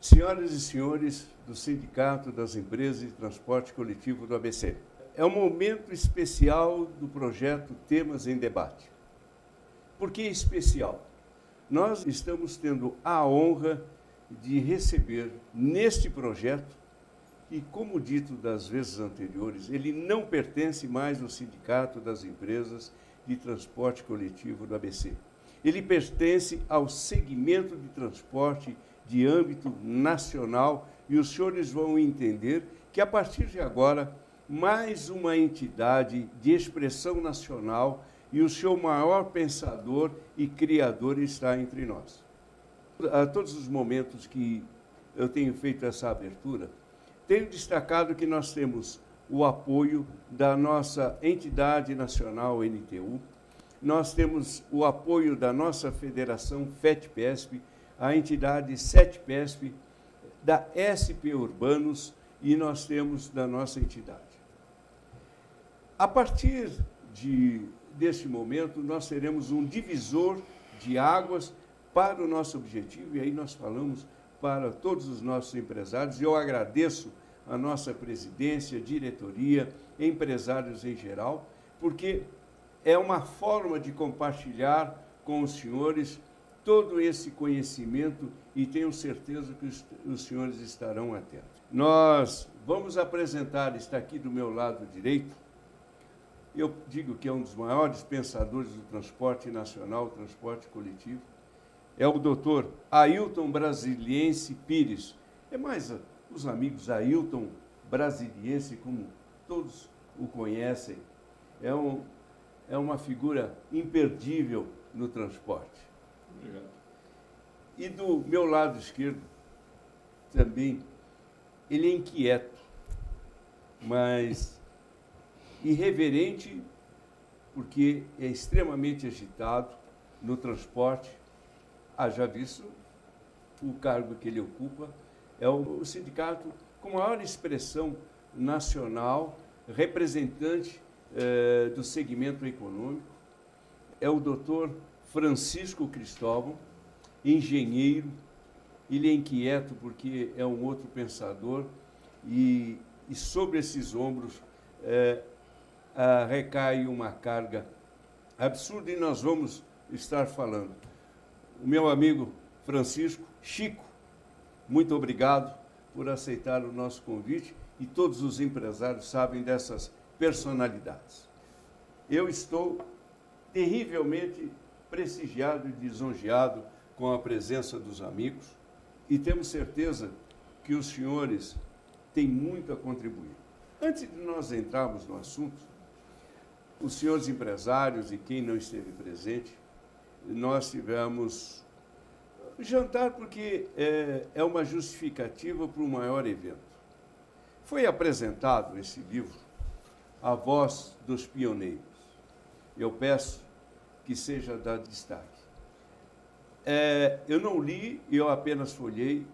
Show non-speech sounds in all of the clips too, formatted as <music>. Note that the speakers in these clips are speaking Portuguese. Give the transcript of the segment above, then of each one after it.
Senhoras e senhores do Sindicato das Empresas de Transporte Coletivo do ABC, é um momento especial do projeto Temas em Debate. Por que especial? Nós estamos tendo a honra de receber neste projeto, e como dito das vezes anteriores, ele não pertence mais ao Sindicato das Empresas de Transporte Coletivo do ABC. Ele pertence ao segmento de transporte de âmbito nacional e os senhores vão entender que a partir de agora mais uma entidade de expressão nacional e o seu maior pensador e criador está entre nós. A todos os momentos que eu tenho feito essa abertura, tenho destacado que nós temos o apoio da nossa entidade nacional NTU, nós temos o apoio da nossa federação FETPESP, a entidade SETPESP, da SP Urbanos e nós temos da nossa entidade. A partir de, deste momento, nós teremos um divisor de águas para o nosso objetivo, e aí nós falamos para todos os nossos empresários. Eu agradeço a nossa presidência, diretoria, empresários em geral, porque é uma forma de compartilhar com os senhores todo esse conhecimento e tenho certeza que os, os senhores estarão atentos. Nós vamos apresentar, está aqui do meu lado direito, eu digo que é um dos maiores pensadores do transporte nacional, transporte coletivo, é o doutor Ailton Brasiliense Pires. É mais os amigos Ailton Brasiliense, como todos o conhecem. É, um, é uma figura imperdível no transporte. E do meu lado esquerdo, também, ele é inquieto, mas irreverente, porque é extremamente agitado no transporte. Haja visto o cargo que ele ocupa, é o, sindicato com maior expressão nacional, representante eh, do segmento econômico, é o doutor Francisco Cristóvão, engenheiro, ele é inquieto porque é um outro pensador e, e sobre esses ombros é, a, recai uma carga absurda e nós vamos estar falando. O meu amigo Francisco, Chico, muito obrigado por aceitar o nosso convite e todos os empresários sabem dessas personalidades. Eu estou terrivelmente prestigiado e lisonjeado com a presença dos amigos e temos certeza que os senhores têm muito a contribuir. Antes de nós entrarmos no assunto, os senhores empresários e quem não esteve presente, nós tivemos jantar porque é, é uma justificativa para o maior evento. Foi apresentado esse livro, A Voz dos Pioneiros. Eu peço que seja dado destaque. É, eu não li, eu apenas folhei,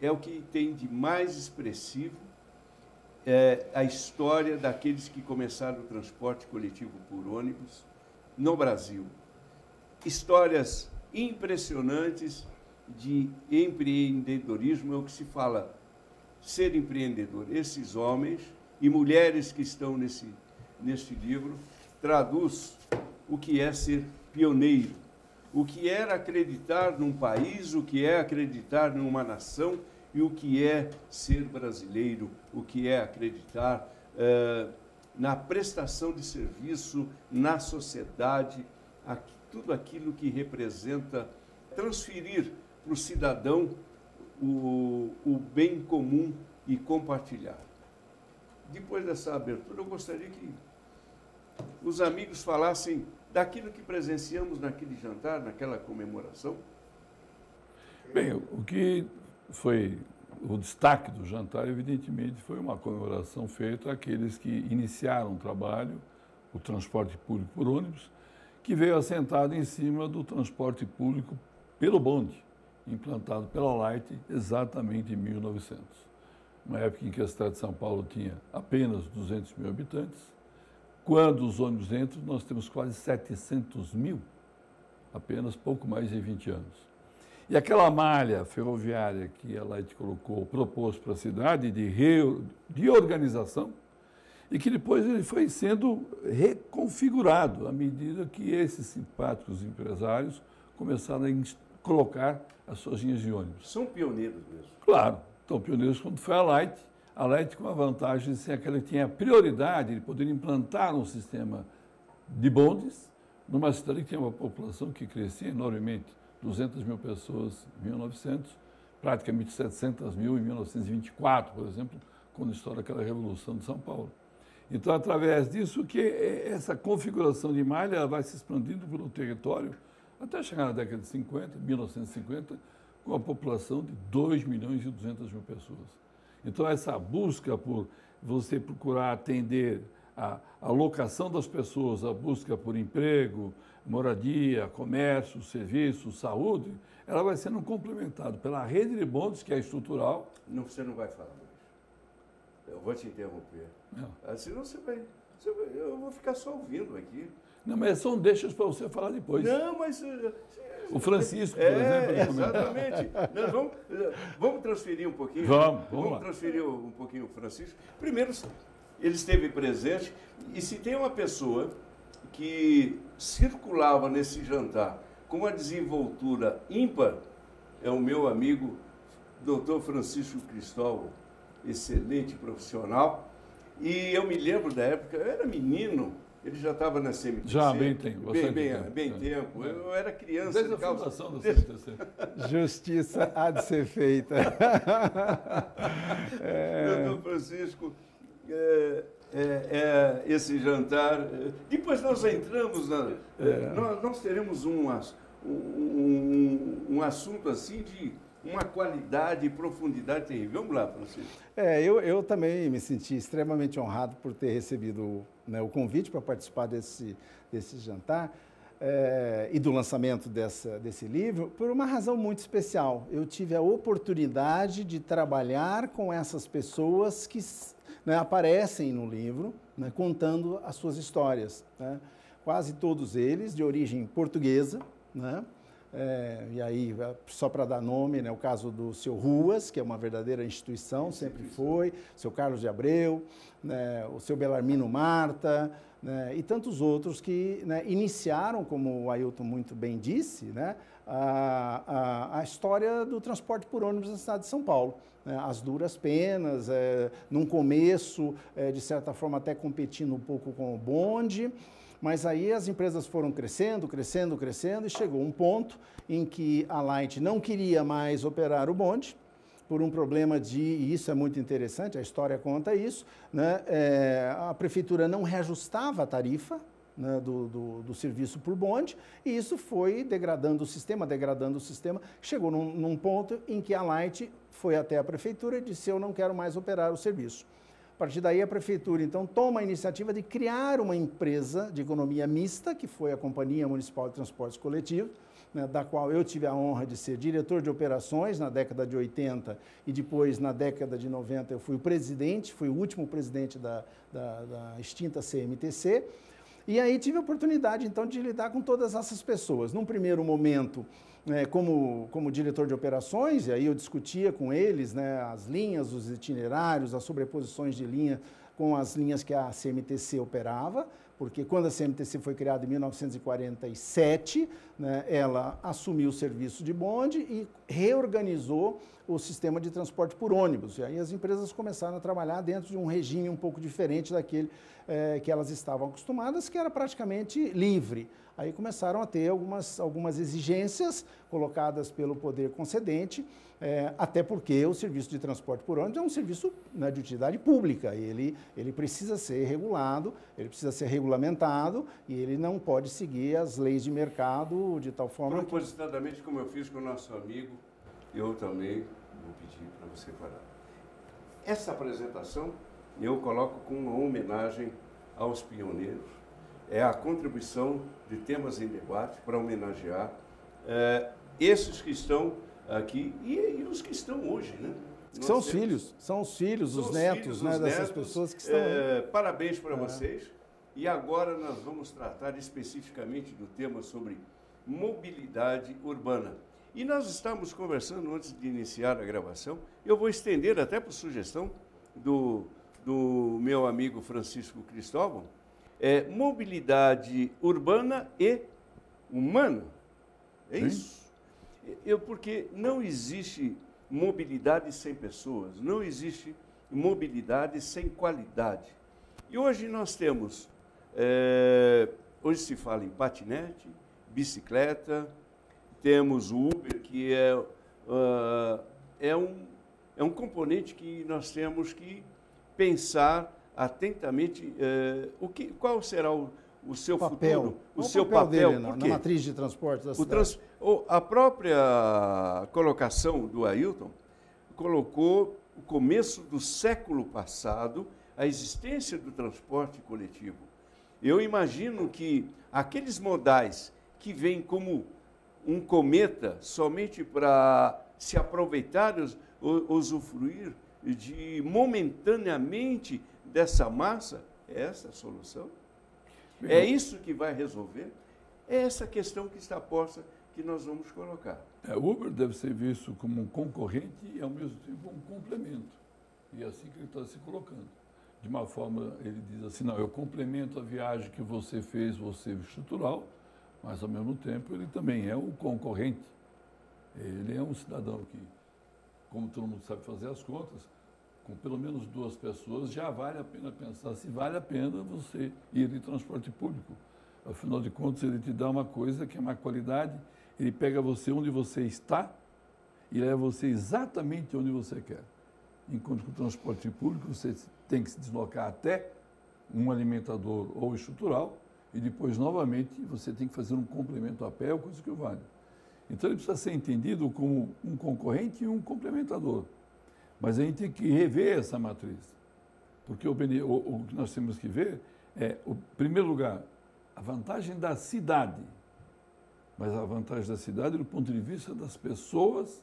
é o que tem de mais expressivo é, a história daqueles que começaram o transporte coletivo por ônibus no Brasil. Histórias impressionantes de empreendedorismo, é o que se fala ser empreendedor. Esses homens e mulheres que estão nesse, nesse livro traduz o que é ser pioneiro, o que é acreditar num país, o que é acreditar numa nação e o que é ser brasileiro, o que é acreditar eh, na prestação de serviço na sociedade, aqui, tudo aquilo que representa transferir para o cidadão o, o bem comum e compartilhar. Depois dessa abertura, eu gostaria que os amigos falassem daquilo que presenciamos naquele jantar, naquela comemoração? Bem, o que foi o destaque do jantar, evidentemente, foi uma comemoração feita àqueles que iniciaram o trabalho, o transporte público por ônibus, que veio assentado em cima do transporte público pelo bonde, implantado pela Light exatamente em 1900. Uma época em que a cidade de São Paulo tinha apenas 200 mil habitantes, quando os ônibus entram, nós temos quase 700 mil, apenas pouco mais de 20 anos. E aquela malha ferroviária que a Light colocou, propôs para a cidade de, re, de organização, e que depois ele foi sendo reconfigurado à medida que esses simpáticos empresários começaram a colocar as suas linhas de ônibus. São pioneiros mesmo. Claro, são pioneiros quando foi a Light. A Light com a vantagem de ser aquela que tinha a prioridade de poder implantar um sistema de bondes numa cidade que tinha uma população que crescia enormemente, 200 mil pessoas em 1900, praticamente 700 mil em 1924, por exemplo, quando estoura aquela Revolução de São Paulo. Então, através disso, que essa configuração de malha vai se expandindo pelo território até chegar na década de 50, 1950, com a população de 2 milhões e 200 mil pessoas. Então, essa busca por você procurar atender a, a locação das pessoas, a busca por emprego, moradia, comércio, serviço, saúde, ela vai sendo complementada pela rede de bondes, que é estrutural. Não, você não vai falar mais. Eu vou te interromper. Não. Assim você vai, você vai. Eu vou ficar só ouvindo aqui. Não, mas são deixas para você falar depois. Não, mas. O Francisco, por é, exemplo. Exatamente. Nós vamos, vamos transferir um pouquinho. Vamos, vamos, vamos transferir um pouquinho o Francisco. Primeiro, ele esteve presente. E se tem uma pessoa que circulava nesse jantar com uma desenvoltura ímpar, é o meu amigo, doutor Francisco Cristóvão, excelente profissional. E eu me lembro da época, eu era menino, ele já estava na CMTC. Já, bem tempo. Bem, bem tempo. Bem tempo. É. Eu era criança. Desde a calça... fundação da <laughs> CMTC. Justiça há de ser feita. <laughs> é... Doutor Francisco, é, é, é, esse jantar. Depois nós entramos na. É. Nós, nós, teremos um, um, um, assunto assim de uma qualidade e profundidade terrível. Vamos lá, Francisco. É, eu, eu também me senti extremamente honrado por ter recebido né, o convite para participar desse, desse jantar. É, e do lançamento dessa, desse livro, por uma razão muito especial. Eu tive a oportunidade de trabalhar com essas pessoas que né, aparecem no livro, né, contando as suas histórias. Né? Quase todos eles de origem portuguesa, né? É, e aí, só para dar nome, né, o caso do seu Ruas, que é uma verdadeira instituição, sempre foi, seu Carlos de Abreu, né, o seu Belarmino Marta, né, e tantos outros que né, iniciaram, como o Ailton muito bem disse, né, a, a, a, história do transporte por ônibus na cidade de São Paulo. Né, as duras penas, é, num começo, é, de certa forma, até competindo um pouco com o bonde, mas aí as empresas foram crescendo, crescendo, crescendo, e chegou um ponto em que a Light não queria mais operar o bonde, por um problema de, e isso é muito interessante, a história conta isso, né, é, a prefeitura não reajustava a tarifa né, do, do, do, serviço por bonde, e isso foi degradando o sistema, degradando o sistema, chegou num, num ponto em que a Light foi até a prefeitura e disse, eu não quero mais operar o serviço. A partir daí, a prefeitura, então, toma a iniciativa de criar uma empresa de economia mista, que foi a Companhia Municipal de Transportes Coletivos, né, da qual eu tive a honra de ser diretor de operações na década de 80 e depois, na década de 90, eu fui o presidente, fui o último presidente da, da, da extinta CMTC. E aí tive a oportunidade, então, de lidar com todas essas pessoas. Num primeiro momento, é, como, como diretor de operações, e aí eu discutia com eles né, as linhas, os itinerários, as sobreposições de linha com as linhas que a CMTC operava, porque quando a CMTC foi criada em 1947, né, ela assumiu o serviço de bonde e reorganizou o sistema de transporte por ônibus. E aí as empresas começaram a trabalhar dentro de um regime um pouco diferente daquele é, que elas estavam acostumadas, que era praticamente livre. Aí começaram a ter algumas, algumas exigências colocadas pelo poder concedente, é, até porque o serviço de transporte por ônibus é um serviço né, de utilidade pública. Ele, ele precisa ser regulado, ele precisa ser regulamentado e ele não pode seguir as leis de mercado de tal forma. Propositadamente, que... como eu fiz com o nosso amigo, eu também vou pedir para você falar. Essa apresentação eu coloco com uma homenagem aos pioneiros, é a contribuição de temas em debate para homenagear é, esses que estão aqui e, e, os que estão hoje, né? Nós são os filhos, são os filhos, são os, os netos, filhos, né, os dessas netos, pessoas que estão. É, parabéns para é. vocês. E agora nós vamos tratar especificamente do tema sobre mobilidade urbana. E nós estamos conversando antes de iniciar a gravação. Eu vou estender até por sugestão do, do meu amigo Francisco Cristóvão, é mobilidade urbana e humana. É Sim. isso. Eu, porque não existe mobilidade sem pessoas, não existe mobilidade sem qualidade. E hoje nós temos, é, hoje se fala em patinete, bicicleta, temos o Uber, que é, uh, é, um, é um componente que nós temos que pensar atentamente uh, o que, qual será o, o seu papel. futuro, o, o seu papel, papel dele, na, matriz de transporte da cidade. Trans, a própria colocação do Ailton colocou o começo do século passado a existência do transporte coletivo. Eu imagino que aqueles modais que vêm como um cometa somente para se aproveitar, usufruir de momentaneamente dessa massa, é essa a solução? É isso que vai resolver? É essa questão que está posta que nós vamos colocar. É, o Uber deve ser visto como um concorrente e, ao mesmo tempo, um complemento. E é assim que ele está se colocando. De uma forma, ele diz assim, não, eu complemento a viagem que você fez, você estrutural, mas, ao mesmo tempo, ele também é um concorrente. Ele é um cidadão que, como todo mundo sabe fazer as contas, com pelo menos duas pessoas, já vale a pena pensar se vale a pena você ir de transporte público. Afinal de contas, ele te dá uma coisa que é uma qualidade, ele pega você onde você está e leva você exatamente onde você quer. Enquanto que o transporte público, você tem que se deslocar até um alimentador ou estrutural e depois, novamente, você tem que fazer um complemento a pé, ou coisa que vale. Então, ele precisa ser entendido como um concorrente e um complementador. Mas a gente tem que rever essa matriz. Porque o, o, o que nós temos que ver é, o primeiro lugar, a vantagem da cidade. Mas a vantagem da cidade do ponto de vista das pessoas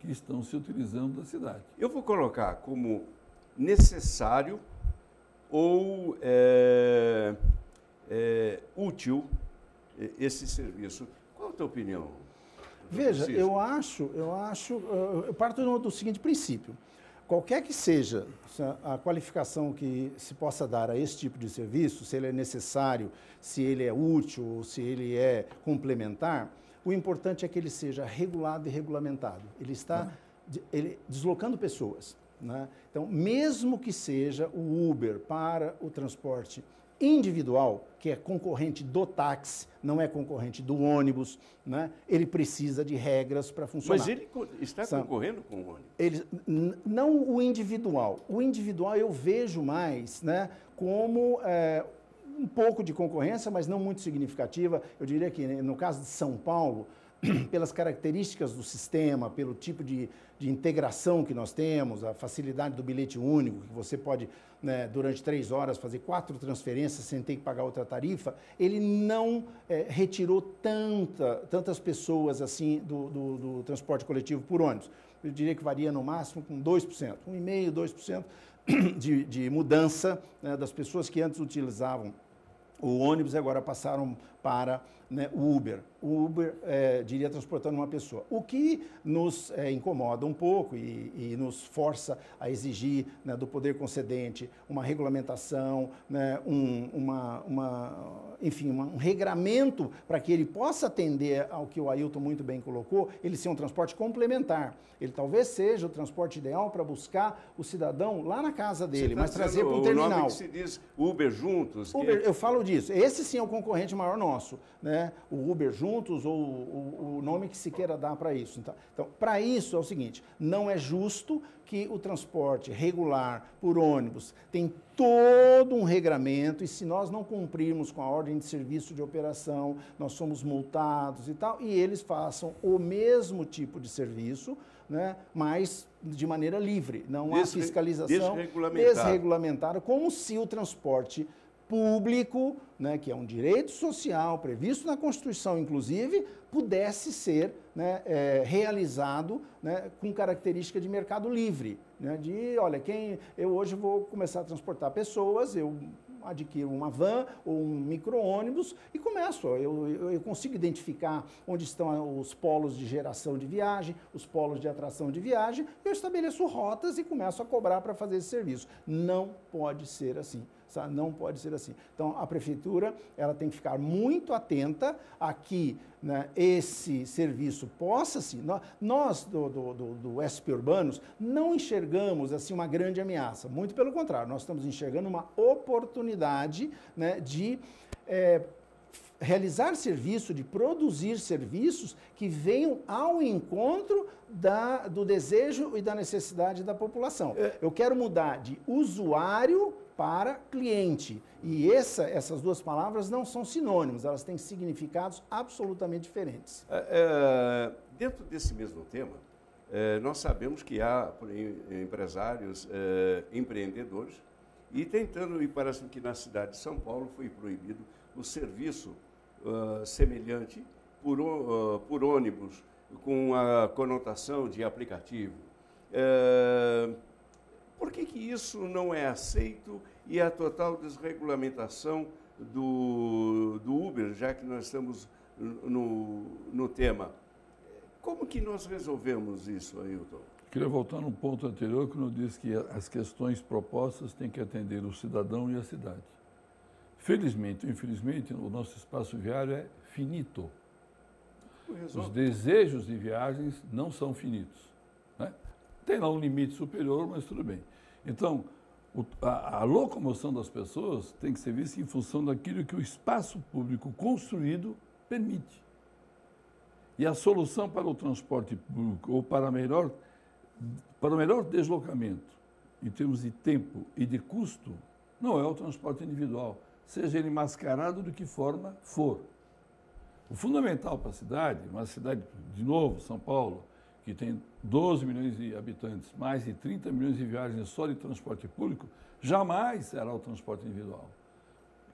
que estão se utilizando da cidade. Eu vou colocar como necessário ou é, é, útil esse serviço. Qual a tua opinião? Veja, eu acho, eu acho, eu parto do seguinte princípio. Qualquer que seja a qualificação que se possa dar a esse tipo de serviço, se ele é necessário, se ele é útil, se ele é complementar, o importante é que ele seja regulado e regulamentado. Ele está ele, deslocando pessoas. Né? Então, mesmo que seja o Uber para o transporte individual, que é concorrente do táxi, não é concorrente do ônibus, né? ele precisa de regras para funcionar. Mas ele está São, concorrendo com o ônibus? Ele, não o individual. O individual eu vejo mais né, como é, um pouco de concorrência, mas não muito significativa. Eu diria que no caso de São Paulo, <clears throat> pelas características do sistema, pelo tipo de, de integração que nós temos, a facilidade do bilhete único, que você pode, né, durante três horas, fazer quatro transferências sem ter que pagar outra tarifa, ele não é, retirou tanta, tantas pessoas assim do, do, do, transporte coletivo por ônibus. Eu diria que varia no máximo com 2%, 1,5%, 2% de, de mudança né, das pessoas que antes utilizavam o ônibus agora passaram para né, o Uber. O Uber é, diria transportando uma pessoa. O que nos é, incomoda um pouco e, e, nos força a exigir né, do poder concedente uma regulamentação, né, um, uma, uma, enfim, uma, um regramento para que ele possa atender ao que o Ailton muito bem colocou, ele ser um transporte complementar. Ele talvez seja o transporte ideal para buscar o cidadão lá na casa dele, tá mas trazer para o terminal. O nome que se diz Uber juntos. Uber, que... Eu falo disso. Esse sim é o concorrente maior nosso, né? O Uber juntos ou o, o nome que se queira dar para isso. Então, então para isso é o seguinte: não é justo que o transporte regular por ônibus tem todo um regramento e se nós não cumprirmos com a ordem de serviço de operação, nós somos multados e tal, e eles façam o mesmo tipo de serviço, né, mas de maneira livre, não há fiscalização desregulamentada, como se o transporte público, né, que é um direito social previsto na Constituição, inclusive, pudesse ser né, é, realizado né, com característica de mercado livre. Né, de, olha, quem eu hoje vou começar a transportar pessoas, eu adquiro uma van ou um micro-ônibus e começo. Eu, eu, eu, consigo identificar onde estão os polos de geração de viagem, os polos de atração de viagem, eu estabeleço rotas e começo a cobrar para fazer esse serviço. Não pode ser assim. Não pode ser assim. Então, a prefeitura ela tem que ficar muito atenta a que né, esse serviço possa se. Nós, do, do, do, do SP Urbanos, não enxergamos assim uma grande ameaça. Muito pelo contrário, nós estamos enxergando uma oportunidade né, de. É, realizar serviço, de produzir serviços que venham ao encontro da, do desejo e da necessidade da população. É. Eu quero mudar de usuário para cliente. E essa, essas duas palavras não são sinônimos, elas têm significados absolutamente diferentes. É, é, dentro desse mesmo tema, é, nós sabemos que há empresários, é, empreendedores, e tentando, e parece que na cidade de São Paulo foi proibido o serviço uh, semelhante por, uh, por ônibus com a conotação de aplicativo. Uh, por que, que isso não é aceito e a total desregulamentação do, do Uber, já que nós estamos no, no tema? Como que nós resolvemos isso, Ailton? Queria voltar num ponto anterior, quando eu disse que as questões propostas têm que atender o cidadão e a cidade. Felizmente ou infelizmente, o nosso espaço viário é finito. Os desejos de viagens não são finitos. Tem lá um limite superior, mas tudo bem. Então, o, a, a, locomoção das pessoas tem que ser vista em função daquilo que o espaço público construído permite. E a solução para o transporte público, ou para, melhor, para o melhor deslocamento, em termos de tempo e de custo, não é o transporte individual, seja ele mascarado de que forma for. O fundamental para a cidade, uma cidade, de novo, São Paulo, que tem 12 milhões de habitantes, mais de 30 milhões de viagens só de transporte público, jamais será o transporte individual.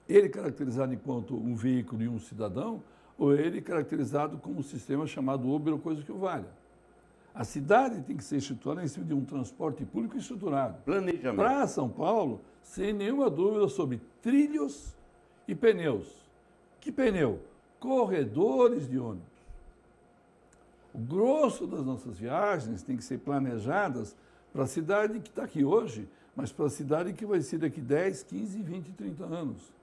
Ele caracterizado enquanto um veículo e um cidadão, ou ele caracterizado como um sistema chamado Uber ou coisa que o valha. A cidade tem que ser estruturada em cima de um transporte público estruturado. Planejamento. Para São Paulo, sem nenhuma dúvida sobre trilhos e pneus. Que pneu? Corredores de ônibus. O grosso das nossas viagens tem que ser planejadas para a cidade que está aqui hoje, mas para a cidade que vai ser daqui 10, 15, 20, 30 anos.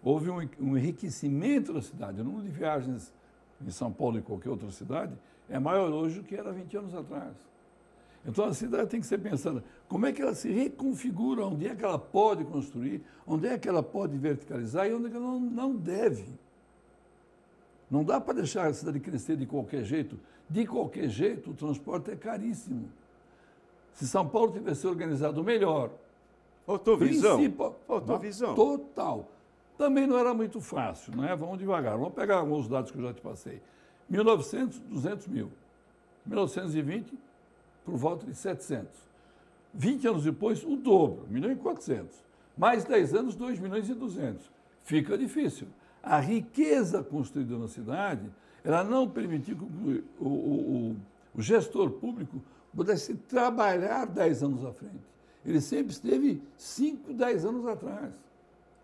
Houve um, enriquecimento da cidade. O número de viagens em São Paulo e qualquer outra cidade é maior hoje do que era 20 anos atrás. Então a cidade tem que ser pensada como é que ela se reconfigura, onde é que ela pode construir, onde é que ela pode verticalizar e onde é que ela não deve. Não dá para deixar a cidade crescer de qualquer jeito. De qualquer jeito, o transporte é caríssimo. Se São Paulo tivesse organizado melhor. Faltou visão. Faltou visão. Total. Também não era muito fácil, né? Vamos devagar. Vamos pegar alguns dados que eu já te passei. 1900, 200 mil. 1920, por volta de 700. 20 anos depois, o dobro, 1 milhão e 400. Mais 10 anos, 2 milhões e 200. Fica difícil. A riqueza construída na cidade ela não permitiu que o, o, o, o gestor público pudesse trabalhar 10 anos à frente. Ele sempre esteve 5, 10 anos atrás.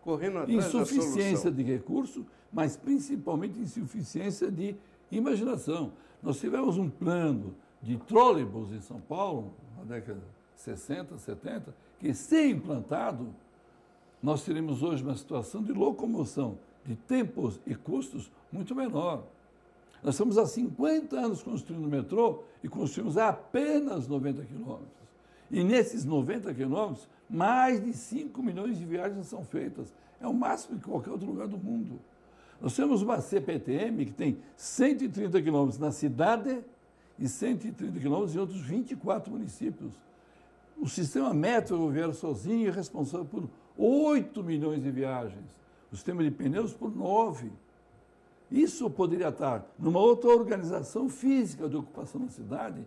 Correndo atrás Insuficiência de recurso, mas principalmente insuficiência de imaginação. Nós tivemos um plano de trólebus em São Paulo, na década de 60, 70, que, sem implantado, nós teríamos hoje uma situação de locomoção de tempos e custos muito menor. Nós estamos há 50 anos construindo o metrô e construímos apenas 90 quilômetros. E nesses 90 quilômetros, mais de 5 milhões de viagens são feitas. É o máximo de qualquer outro lugar do mundo. Nós temos uma CPTM que tem 130 quilômetros na cidade e 130 quilômetros em outros 24 municípios. O sistema metroviário sozinho é responsável por 8 milhões de viagens. O sistema de pneus por 9. Isso poderia estar numa outra organização física de ocupação da cidade,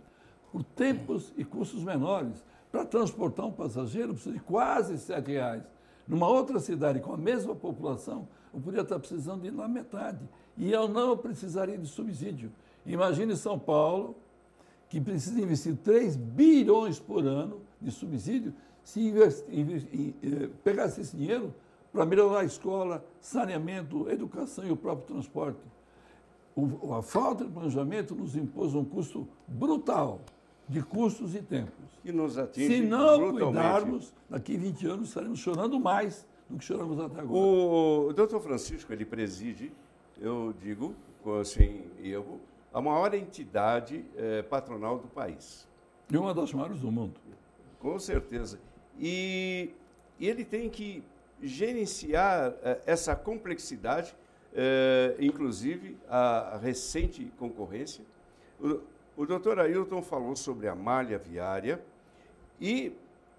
por tempos e custos menores. Para transportar um passageiro precisa de quase R$ reais. Numa outra cidade com a mesma população, eu poderia estar precisando de na metade. E eu não precisaria de subsídio. Imagine São Paulo, que precisa investir 3 bilhões por ano de subsídio, se investi, investi, eh, pegasse esse dinheiro para melhorar a escola, saneamento, educação e o próprio transporte. O, a falta de planejamento nos impôs um custo brutal de custos e tempos. E nos atinge Se não brutalmente. cuidarmos, daqui 20 anos estaremos chorando mais do que choramos até agora. O doutor Francisco, ele preside, eu digo, sem erro, a maior entidade eh, patronal do país. E uma das maiores do mundo. Com certeza. E ele tem que gerenciar eh, essa complexidade, eh, inclusive a recente concorrência. O, o doutor Ailton falou sobre a malha viária e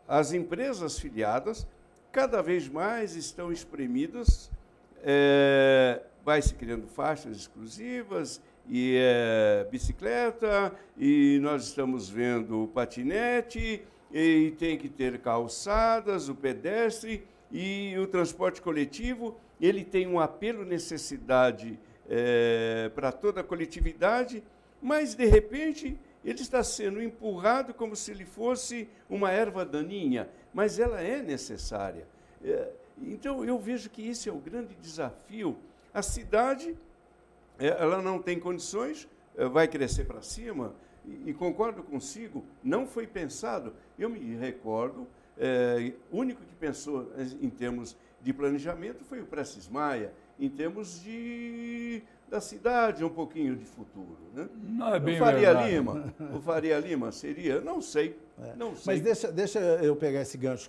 as empresas filiadas cada vez mais estão espremidas, é, vai se criando faixas exclusivas, e é, bicicleta, e nós estamos vendo patinete, e tem que ter calçadas, o pedestre e o transporte coletivo. Ele tem um apelo, necessidade é, para toda a coletividade, mas, de repente, ele está sendo empurrado como se ele fosse uma erva daninha, mas ela é necessária. É, então, eu vejo que esse é o grande desafio. A cidade, é, ela não tem condições, é, vai crescer para cima, e, e, concordo consigo, não foi pensado. Eu me recordo, é, o único que pensou em termos de planejamento foi o Prestes Maia, em termos de da cidade, um pouquinho de futuro. Né? Não é bem o Faria verdade. Lima, o Faria Lima seria, não sei, É. não sei. Mas deixa, deixa eu pegar esse gancho